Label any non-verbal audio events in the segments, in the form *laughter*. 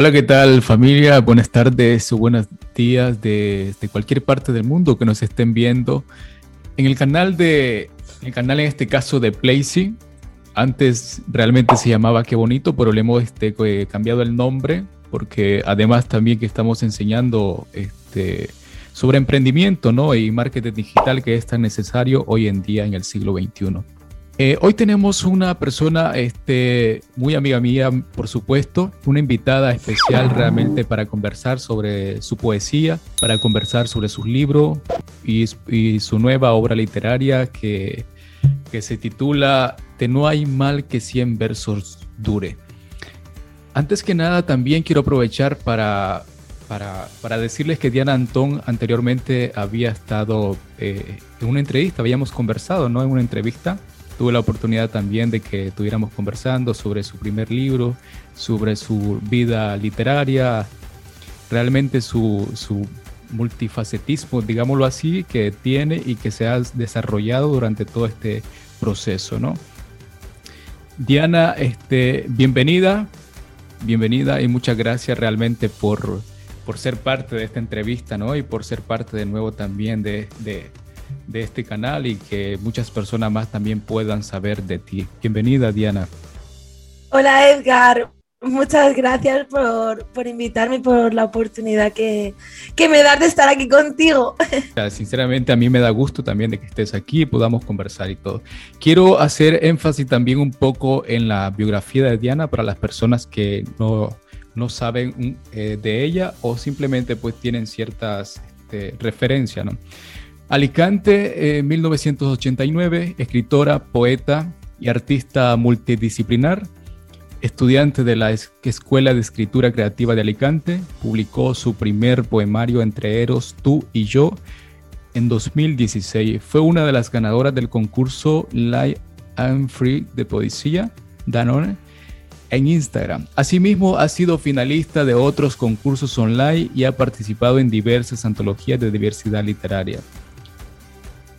Hola, ¿qué tal familia? Buenas tardes o buenos días de, cualquier parte del mundo que nos estén viendo. En el canal de, el canal en este caso de Playsy, antes realmente se llamaba Qué Bonito, pero le hemos este, cambiado el nombre porque además también que estamos enseñando este, sobre emprendimiento ¿no? y marketing digital que es tan necesario hoy en día en el siglo XXI. Eh, hoy tenemos una persona este, muy amiga mía, por supuesto, una invitada especial realmente para conversar sobre su poesía, para conversar sobre sus libros y, su nueva obra literaria que, que se titula De no hay mal que 100 versos dure. Antes que nada, también quiero aprovechar para, para, para decirles que Diana Antón anteriormente había estado eh, en una entrevista, habíamos conversado, ¿no? En una entrevista tuve la oportunidad también de que estuviéramos conversando sobre su primer libro, sobre su vida literaria, realmente su, su multifacetismo, digámoslo así, que tiene y que se ha desarrollado durante todo este proceso, ¿no? Diana, este, bienvenida, bienvenida y muchas gracias realmente por, por ser parte de esta entrevista, ¿no? Y por ser parte de nuevo también de, de de este canal y que muchas personas más también puedan saber de ti. Bienvenida, Diana. Hola, Edgar. Muchas gracias por, por invitarme, por la oportunidad que, que, me das de estar aquí contigo. *laughs* Sinceramente, a mí me da gusto también de que estés aquí y podamos conversar y todo. Quiero hacer énfasis también un poco en la biografía de Diana para las personas que no, no saben eh, de ella o simplemente pues tienen ciertas este, referencias, ¿no? Alicante, 1989, eh, escritora, poeta y artista multidisciplinar, estudiante de la Escuela de Escritura Creativa de Alicante, publicó su primer poemario Entre Eros, Tú y Yo en 2016. Fue una de las ganadoras del concurso Live and Free de poesía Danone en Instagram. Asimismo, ha sido finalista de otros concursos online y ha participado en diversas antologías de diversidad literaria.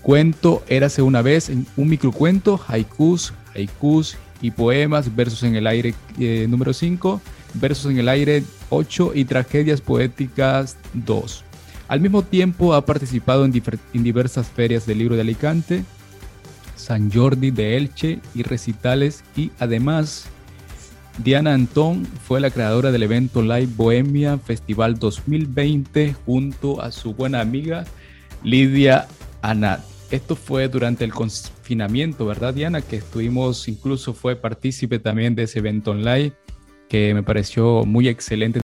Cuento Érase una vez, un microcuento, haikus, haikus y poemas, versos en el aire eh, número 5, versos en el aire 8 y tragedias poéticas 2. Al mismo tiempo ha participado en, en diversas ferias del libro de Alicante, San Jordi de Elche y recitales y además Diana Antón fue la creadora del evento Live Bohemia Festival 2020 junto a su buena amiga Lidia Anat. Esto fue durante el confinamiento, ¿verdad, Diana? Que estuvimos, incluso fue partícipe también de ese evento online, que me pareció muy excelente